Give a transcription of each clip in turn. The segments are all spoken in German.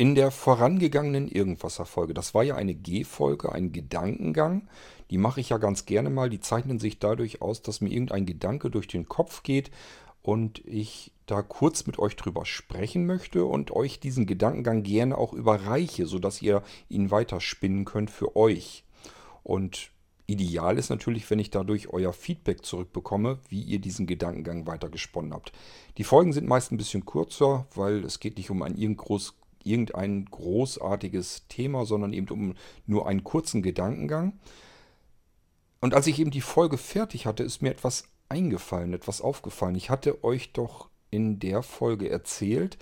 In der vorangegangenen Irgendwasser-Folge, das war ja eine G-Folge, ein Gedankengang. Die mache ich ja ganz gerne mal. Die zeichnen sich dadurch aus, dass mir irgendein Gedanke durch den Kopf geht und ich da kurz mit euch drüber sprechen möchte und euch diesen Gedankengang gerne auch überreiche, sodass ihr ihn weiterspinnen könnt für euch. Und ideal ist natürlich, wenn ich dadurch euer Feedback zurückbekomme, wie ihr diesen Gedankengang weitergesponnen habt. Die Folgen sind meist ein bisschen kürzer, weil es geht nicht um ein irgendein großartiges Thema, sondern eben um nur einen kurzen Gedankengang. Und als ich eben die Folge fertig hatte, ist mir etwas eingefallen, etwas aufgefallen. Ich hatte euch doch in der Folge erzählt,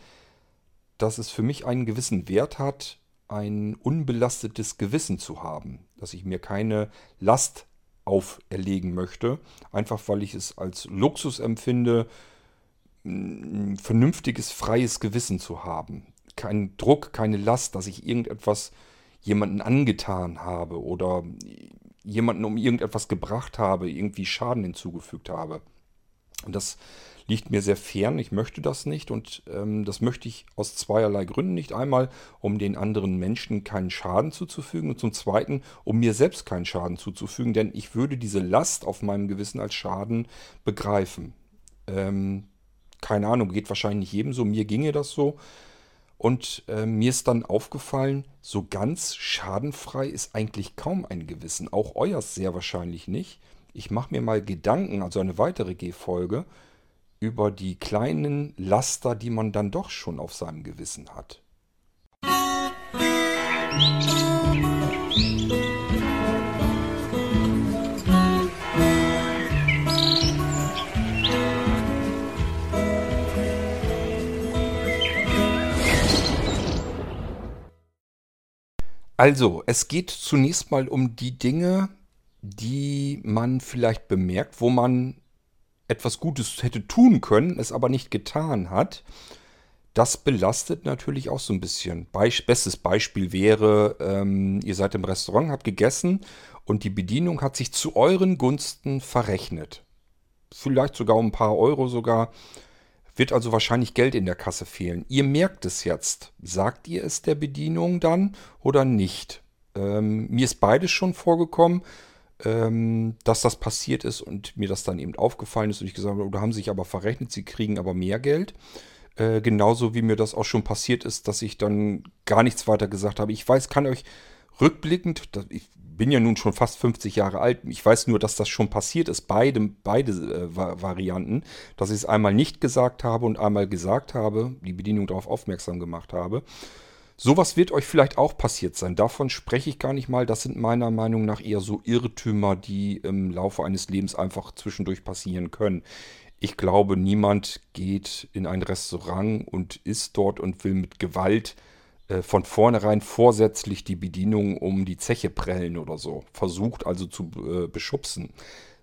dass es für mich einen gewissen Wert hat, ein unbelastetes Gewissen zu haben, dass ich mir keine Last auferlegen möchte, einfach weil ich es als Luxus empfinde, ein vernünftiges, freies Gewissen zu haben. Kein Druck, keine Last, dass ich irgendetwas jemanden angetan habe oder jemanden um irgendetwas gebracht habe, irgendwie Schaden hinzugefügt habe. Und das liegt mir sehr fern. Ich möchte das nicht und ähm, das möchte ich aus zweierlei Gründen nicht. Einmal, um den anderen Menschen keinen Schaden zuzufügen und zum Zweiten, um mir selbst keinen Schaden zuzufügen, denn ich würde diese Last auf meinem Gewissen als Schaden begreifen. Ähm, keine Ahnung, geht wahrscheinlich nicht jedem so. Mir ginge das so. Und äh, mir ist dann aufgefallen, so ganz schadenfrei ist eigentlich kaum ein Gewissen. Auch euers sehr wahrscheinlich nicht. Ich mache mir mal Gedanken, also eine weitere G-Folge, über die kleinen Laster, die man dann doch schon auf seinem Gewissen hat. Also, es geht zunächst mal um die Dinge, die man vielleicht bemerkt, wo man etwas Gutes hätte tun können, es aber nicht getan hat. Das belastet natürlich auch so ein bisschen. Bestes Beispiel wäre, ähm, ihr seid im Restaurant, habt gegessen und die Bedienung hat sich zu euren Gunsten verrechnet. Vielleicht sogar um ein paar Euro sogar. Wird also wahrscheinlich Geld in der Kasse fehlen. Ihr merkt es jetzt. Sagt ihr es der Bedienung dann oder nicht? Ähm, mir ist beides schon vorgekommen ähm, dass das passiert ist und mir das dann eben aufgefallen ist und ich gesagt habe, oder haben sich aber verrechnet, sie kriegen aber mehr Geld. Äh, genauso wie mir das auch schon passiert ist, dass ich dann gar nichts weiter gesagt habe. Ich weiß, kann euch rückblickend, ich bin ja nun schon fast 50 Jahre alt, ich weiß nur, dass das schon passiert ist, beide, beide äh, Varianten, dass ich es einmal nicht gesagt habe und einmal gesagt habe, die Bedienung darauf aufmerksam gemacht habe. Sowas wird euch vielleicht auch passiert sein. Davon spreche ich gar nicht mal. Das sind meiner Meinung nach eher so Irrtümer, die im Laufe eines Lebens einfach zwischendurch passieren können. Ich glaube, niemand geht in ein Restaurant und isst dort und will mit Gewalt äh, von vornherein vorsätzlich die Bedienung um die Zeche prellen oder so. Versucht also zu äh, beschubsen.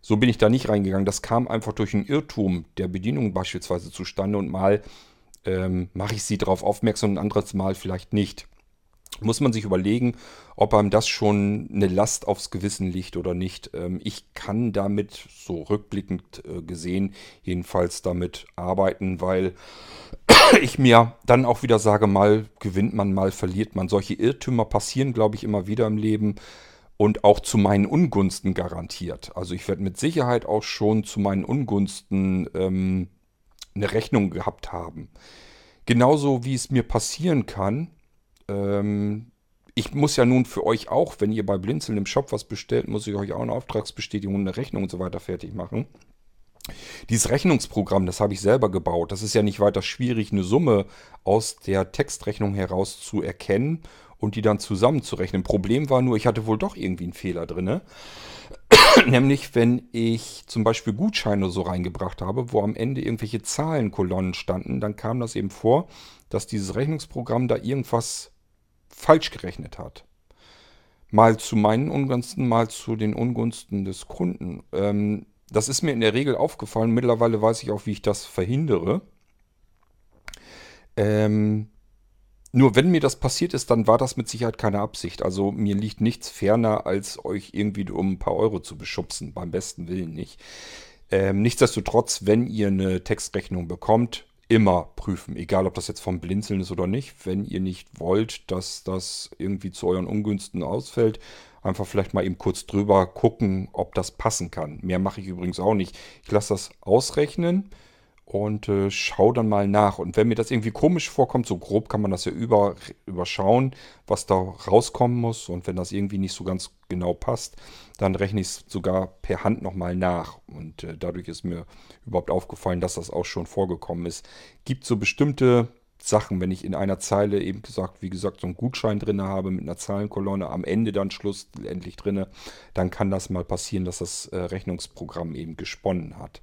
So bin ich da nicht reingegangen. Das kam einfach durch einen Irrtum der Bedienung beispielsweise zustande und mal ähm, mache ich sie darauf aufmerksam und ein anderes Mal vielleicht nicht. Muss man sich überlegen, ob einem das schon eine Last aufs Gewissen liegt oder nicht. Ähm, ich kann damit, so rückblickend äh, gesehen, jedenfalls damit arbeiten, weil ich mir dann auch wieder sage, mal gewinnt man, mal verliert man. Solche Irrtümer passieren, glaube ich, immer wieder im Leben und auch zu meinen Ungunsten garantiert. Also ich werde mit Sicherheit auch schon zu meinen Ungunsten ähm, eine Rechnung gehabt haben. Genauso wie es mir passieren kann, ähm, ich muss ja nun für euch auch, wenn ihr bei Blinzeln im Shop was bestellt, muss ich euch auch eine Auftragsbestätigung, eine Rechnung und so weiter fertig machen. Dieses Rechnungsprogramm, das habe ich selber gebaut. Das ist ja nicht weiter schwierig, eine Summe aus der Textrechnung heraus zu erkennen und die dann zusammenzurechnen. Problem war nur, ich hatte wohl doch irgendwie einen Fehler drin. Nämlich, wenn ich zum Beispiel Gutscheine so reingebracht habe, wo am Ende irgendwelche Zahlenkolonnen standen, dann kam das eben vor, dass dieses Rechnungsprogramm da irgendwas falsch gerechnet hat. Mal zu meinen Ungunsten, mal zu den Ungunsten des Kunden. Ähm, das ist mir in der Regel aufgefallen. Mittlerweile weiß ich auch, wie ich das verhindere. Ähm, nur wenn mir das passiert ist, dann war das mit Sicherheit keine Absicht. Also mir liegt nichts ferner, als euch irgendwie um ein paar Euro zu beschubsen. Beim besten Willen nicht. Ähm, nichtsdestotrotz, wenn ihr eine Textrechnung bekommt, immer prüfen, egal ob das jetzt vom Blinzeln ist oder nicht. Wenn ihr nicht wollt, dass das irgendwie zu euren Ungünsten ausfällt, einfach vielleicht mal eben kurz drüber gucken, ob das passen kann. Mehr mache ich übrigens auch nicht. Ich lasse das ausrechnen und äh, schau dann mal nach. Und wenn mir das irgendwie komisch vorkommt, so grob kann man das ja über, überschauen, was da rauskommen muss. Und wenn das irgendwie nicht so ganz genau passt, dann rechne ich es sogar per Hand nochmal nach. Und äh, dadurch ist mir überhaupt aufgefallen, dass das auch schon vorgekommen ist. Gibt so bestimmte Sachen, wenn ich in einer Zeile eben gesagt, wie gesagt, so einen Gutschein drin habe mit einer Zahlenkolonne, am Ende dann schlussendlich drin, dann kann das mal passieren, dass das äh, Rechnungsprogramm eben gesponnen hat.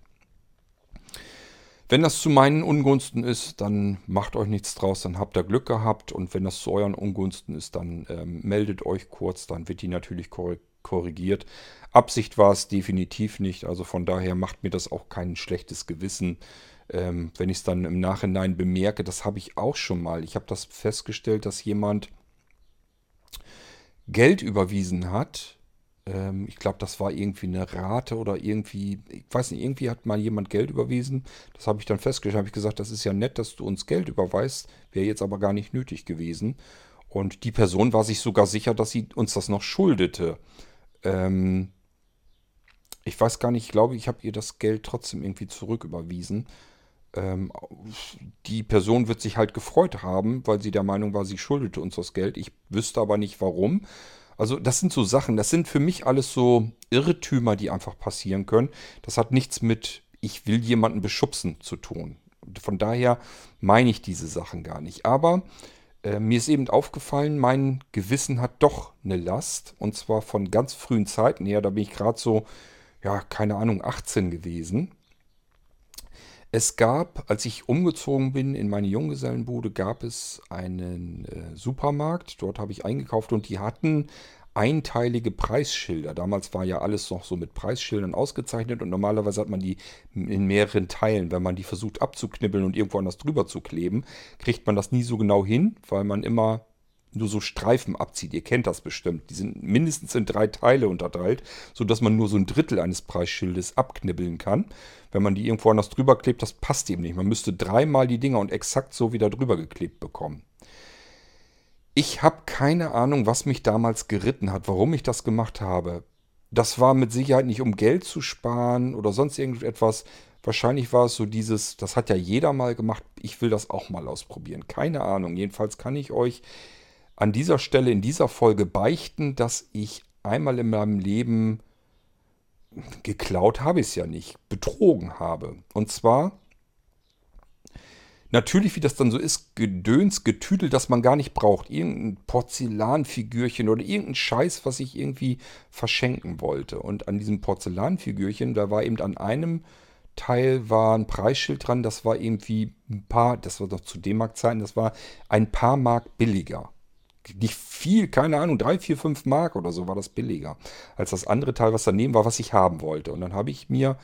Wenn das zu meinen Ungunsten ist, dann macht euch nichts draus, dann habt ihr Glück gehabt. Und wenn das zu euren Ungunsten ist, dann ähm, meldet euch kurz, dann wird die natürlich korrigiert. Absicht war es definitiv nicht, also von daher macht mir das auch kein schlechtes Gewissen. Ähm, wenn ich es dann im Nachhinein bemerke, das habe ich auch schon mal. Ich habe das festgestellt, dass jemand Geld überwiesen hat ähm, ich glaube, das war irgendwie eine Rate oder irgendwie, ich weiß nicht, irgendwie hat mal jemand Geld überwiesen. Das habe ich dann festgestellt, habe ich gesagt, das ist ja nett, dass du uns Geld überweist, wäre jetzt aber gar nicht nötig gewesen. Und die Person war sich sogar sicher, dass sie uns das noch schuldete. Ähm, ich weiß gar nicht, ich glaube, ich habe ihr das Geld trotzdem irgendwie zurücküberwiesen. Ähm, die Person wird sich halt gefreut haben, weil sie der Meinung war, sie schuldete uns das Geld. Ich wüsste aber nicht warum. Also das sind so Sachen, das sind für mich alles so Irrtümer, die einfach passieren können. Das hat nichts mit, ich will jemanden beschubsen zu tun. Von daher meine ich diese Sachen gar nicht. Aber äh, mir ist eben aufgefallen, mein Gewissen hat doch eine Last. Und zwar von ganz frühen Zeiten her. Da bin ich gerade so, ja, keine Ahnung, 18 gewesen. Es gab, als ich umgezogen bin in meine Junggesellenbude, gab es einen äh, Supermarkt. Dort habe ich eingekauft und die hatten einteilige Preisschilder. Damals war ja alles noch so mit Preisschildern ausgezeichnet und normalerweise hat man die in mehreren Teilen. Wenn man die versucht abzuknibbeln und irgendwo anders drüber zu kleben, kriegt man das nie so genau hin, weil man immer nur so Streifen abzieht. Ihr kennt das bestimmt. Die sind mindestens in drei Teile unterteilt, sodass man nur so ein Drittel eines Preisschildes abknibbeln kann. Wenn man die irgendwo anders drüber klebt, das passt eben nicht. Man müsste dreimal die Dinger und exakt so wieder drüber geklebt bekommen. Ich habe keine Ahnung, was mich damals geritten hat, warum ich das gemacht habe. Das war mit Sicherheit nicht, um Geld zu sparen oder sonst irgendetwas. Wahrscheinlich war es so dieses, das hat ja jeder mal gemacht, ich will das auch mal ausprobieren. Keine Ahnung. Jedenfalls kann ich euch an dieser Stelle in dieser Folge beichten, dass ich einmal in meinem Leben geklaut habe ich es ja nicht, betrogen habe. Und zwar natürlich, wie das dann so ist, Gedöns, Getüdel, das man gar nicht braucht. Irgendein Porzellanfigürchen oder irgendein Scheiß, was ich irgendwie verschenken wollte. Und an diesem Porzellanfigürchen, da war eben an einem Teil war ein Preisschild dran, das war irgendwie ein paar, das war doch zu D-Mark-Zeiten, das war ein paar Mark billiger nicht viel, keine Ahnung, drei, vier, fünf Mark oder so war das billiger als das andere Teil, was daneben war, was ich haben wollte. Und dann habe ich mir,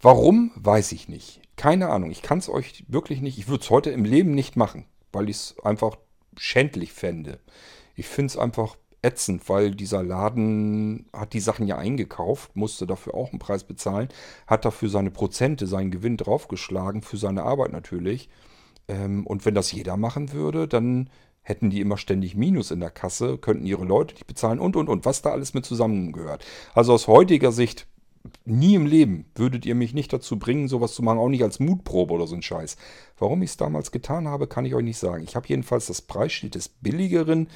warum, weiß ich nicht. Keine Ahnung, ich kann es euch wirklich nicht, ich würde es heute im Leben nicht machen, weil ich es einfach schändlich fände. Ich finde es einfach ätzend, weil dieser Laden hat die Sachen ja eingekauft, musste dafür auch einen Preis bezahlen, hat dafür seine Prozente, seinen Gewinn draufgeschlagen, für seine Arbeit natürlich. Ähm, und wenn das jeder machen würde, dann hätten die immer ständig Minus in der Kasse, könnten ihre Leute nicht bezahlen und, und, und, was da alles mit zusammengehört. Also aus heutiger Sicht, nie im Leben würdet ihr mich nicht dazu bringen, sowas zu machen, auch nicht als Mutprobe oder so ein Scheiß. Warum ich es damals getan habe, kann ich euch nicht sagen. Ich habe jedenfalls das Preisschild des billigeren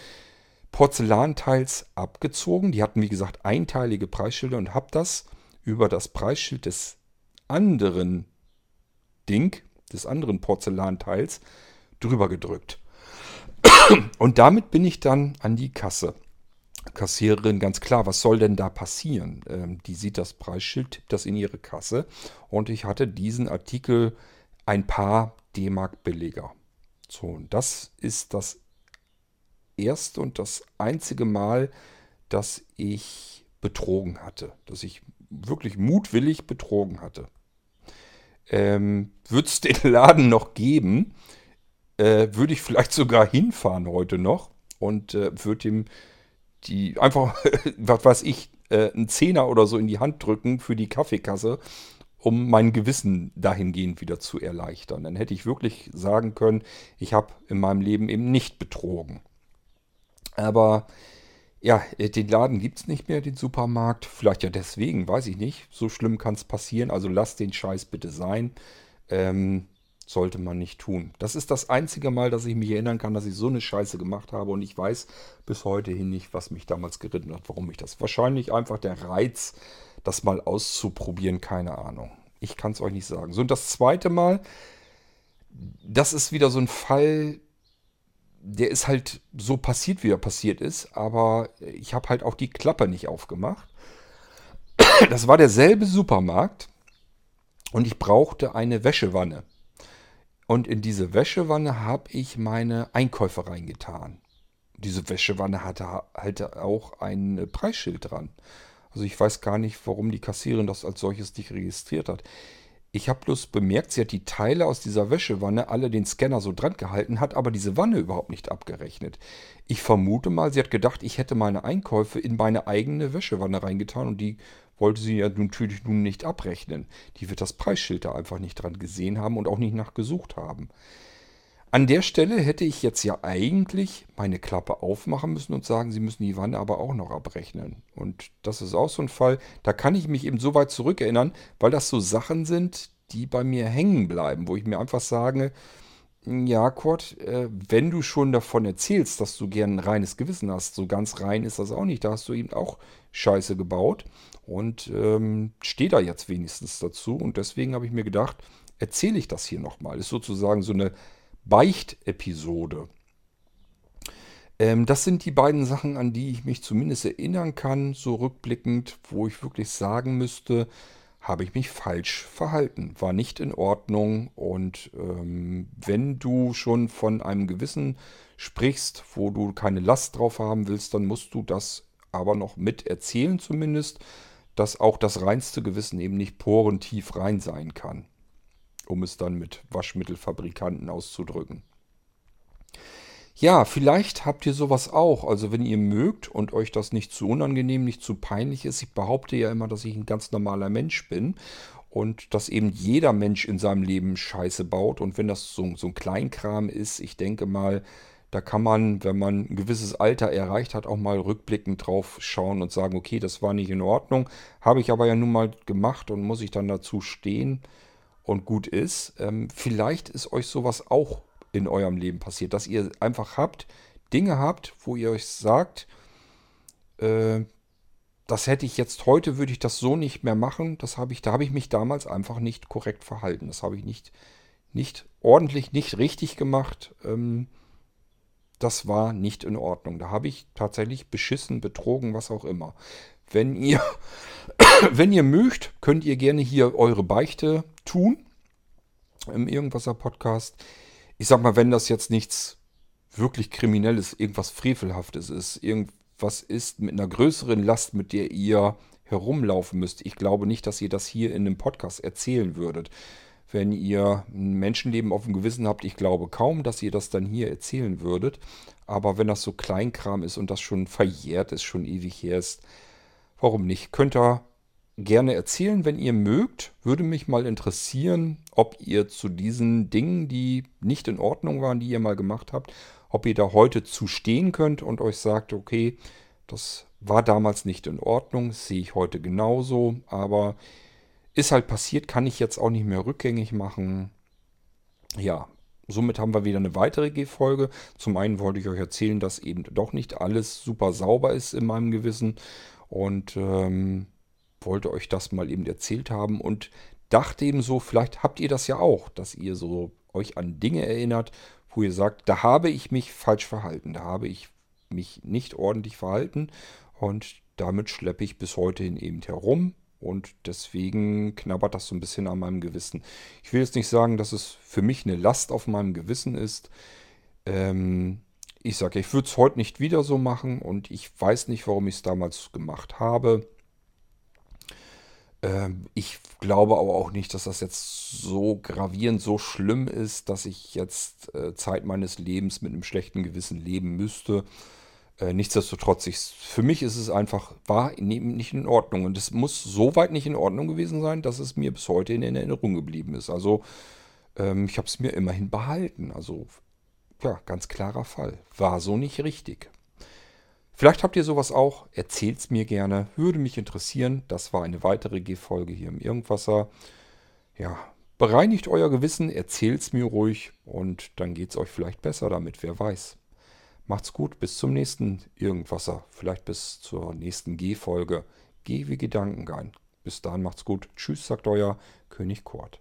Porzellanteils abgezogen. Die hatten, wie gesagt, einteilige Preisschilder und habe das über das Preisschild des anderen Ding, des anderen Porzellanteils, drüber gedrückt. Und damit bin ich dann an die Kasse. Kassiererin ganz klar, was soll denn da passieren? Ähm, die sieht das Preisschild, tippt das in ihre Kasse und ich hatte diesen Artikel ein paar D-Mark billiger. So, und das ist das erste und das einzige Mal, dass ich betrogen hatte, dass ich wirklich mutwillig betrogen hatte. Ähm, Wird es den Laden noch geben? Äh, würde ich vielleicht sogar hinfahren heute noch und äh, würde ihm die einfach, was weiß ich, äh, einen Zehner oder so in die Hand drücken für die Kaffeekasse um mein Gewissen dahingehend wieder zu erleichtern. Dann hätte ich wirklich sagen können, ich habe in meinem Leben eben nicht betrogen. Aber ja, den Laden gibt es nicht mehr, den Supermarkt. Vielleicht ja deswegen, weiß ich nicht. So schlimm kann es passieren. Also lasst den Scheiß bitte sein. Ähm, sollte man nicht tun. Das ist das einzige Mal, dass ich mich erinnern kann, dass ich so eine Scheiße gemacht habe und ich weiß bis heute hin nicht, was mich damals geritten hat, warum ich das. Wahrscheinlich einfach der Reiz, das mal auszuprobieren, keine Ahnung. Ich kann es euch nicht sagen. So, und das zweite Mal, das ist wieder so ein Fall, der ist halt so passiert, wie er passiert ist, aber ich habe halt auch die Klappe nicht aufgemacht. Das war derselbe Supermarkt und ich brauchte eine Wäschewanne. Und in diese Wäschewanne habe ich meine Einkäufe reingetan. Diese Wäschewanne hatte halt auch ein Preisschild dran. Also ich weiß gar nicht, warum die Kassiererin das als solches nicht registriert hat. Ich habe bloß bemerkt, sie hat die Teile aus dieser Wäschewanne alle den Scanner so dran gehalten, hat aber diese Wanne überhaupt nicht abgerechnet. Ich vermute mal, sie hat gedacht, ich hätte meine Einkäufe in meine eigene Wäschewanne reingetan und die wollte sie ja natürlich nun nicht abrechnen. Die wird das Preisschild da einfach nicht dran gesehen haben und auch nicht nachgesucht haben. An der Stelle hätte ich jetzt ja eigentlich meine Klappe aufmachen müssen und sagen, Sie müssen die Wanne aber auch noch abrechnen. Und das ist auch so ein Fall, da kann ich mich eben so weit zurückerinnern, weil das so Sachen sind, die bei mir hängen bleiben, wo ich mir einfach sage, ja, Kurt, äh, wenn du schon davon erzählst, dass du gern ein reines Gewissen hast, so ganz rein ist das auch nicht. Da hast du eben auch Scheiße gebaut und ähm, steh da jetzt wenigstens dazu. Und deswegen habe ich mir gedacht, erzähle ich das hier nochmal. Ist sozusagen so eine Beicht-Episode. Ähm, das sind die beiden Sachen, an die ich mich zumindest erinnern kann, so rückblickend, wo ich wirklich sagen müsste, habe ich mich falsch verhalten, war nicht in Ordnung. Und ähm, wenn du schon von einem Gewissen sprichst, wo du keine Last drauf haben willst, dann musst du das aber noch mit erzählen zumindest, dass auch das reinste Gewissen eben nicht porentief rein sein kann um es dann mit Waschmittelfabrikanten auszudrücken. Ja, vielleicht habt ihr sowas auch. Also wenn ihr mögt und euch das nicht zu unangenehm, nicht zu peinlich ist. Ich behaupte ja immer, dass ich ein ganz normaler Mensch bin und dass eben jeder Mensch in seinem Leben Scheiße baut. Und wenn das so, so ein Kleinkram ist, ich denke mal, da kann man, wenn man ein gewisses Alter erreicht hat, auch mal rückblickend drauf schauen und sagen, okay, das war nicht in Ordnung, habe ich aber ja nun mal gemacht und muss ich dann dazu stehen und gut ist. Ähm, vielleicht ist euch sowas auch in eurem Leben passiert, dass ihr einfach habt, Dinge habt, wo ihr euch sagt, äh, das hätte ich jetzt heute, würde ich das so nicht mehr machen. Das habe ich, da habe ich mich damals einfach nicht korrekt verhalten. Das habe ich nicht, nicht ordentlich, nicht richtig gemacht. Ähm, das war nicht in Ordnung. Da habe ich tatsächlich beschissen, betrogen, was auch immer. Wenn ihr, wenn ihr mögt, könnt ihr gerne hier eure Beichte tun im Irgendwasser Podcast. Ich sag mal, wenn das jetzt nichts wirklich Kriminelles, irgendwas Frevelhaftes ist, irgendwas ist mit einer größeren Last, mit der ihr herumlaufen müsst. Ich glaube nicht, dass ihr das hier in einem Podcast erzählen würdet. Wenn ihr ein Menschenleben auf dem Gewissen habt, ich glaube kaum, dass ihr das dann hier erzählen würdet. Aber wenn das so Kleinkram ist und das schon verjährt ist, schon ewig her ist, warum nicht? Könnt ihr gerne erzählen, wenn ihr mögt. Würde mich mal interessieren, ob ihr zu diesen Dingen, die nicht in Ordnung waren, die ihr mal gemacht habt, ob ihr da heute zu stehen könnt und euch sagt, okay, das war damals nicht in Ordnung, sehe ich heute genauso, aber ist halt passiert, kann ich jetzt auch nicht mehr rückgängig machen. Ja, somit haben wir wieder eine weitere G-Folge. Zum einen wollte ich euch erzählen, dass eben doch nicht alles super sauber ist in meinem Gewissen und ähm, wollte euch das mal eben erzählt haben und dachte eben so, vielleicht habt ihr das ja auch, dass ihr so euch an Dinge erinnert, wo ihr sagt, da habe ich mich falsch verhalten, da habe ich mich nicht ordentlich verhalten und damit schleppe ich bis heute hin eben herum und deswegen knabbert das so ein bisschen an meinem Gewissen. Ich will jetzt nicht sagen, dass es für mich eine Last auf meinem Gewissen ist. Ähm, ich sage, ich würde es heute nicht wieder so machen und ich weiß nicht, warum ich es damals gemacht habe. Ähm, ich glaube aber auch nicht, dass das jetzt so gravierend, so schlimm ist, dass ich jetzt äh, Zeit meines Lebens mit einem schlechten Gewissen leben müsste. Äh, nichtsdestotrotz, ich, für mich ist es einfach, war nicht in Ordnung. Und es muss so weit nicht in Ordnung gewesen sein, dass es mir bis heute in Erinnerung geblieben ist. Also ähm, ich habe es mir immerhin behalten. Also ja, ganz klarer Fall. War so nicht richtig. Vielleicht habt ihr sowas auch. Erzählt es mir gerne. Würde mich interessieren. Das war eine weitere G-Folge hier im Irgendwasser. Ja, bereinigt euer Gewissen, erzählt es mir ruhig und dann geht es euch vielleicht besser damit, wer weiß. Macht's gut, bis zum nächsten Irgendwasser, vielleicht bis zur nächsten G-Folge. Geh wie Gedankengein. Bis dahin macht's gut. Tschüss, sagt euer König Kurt.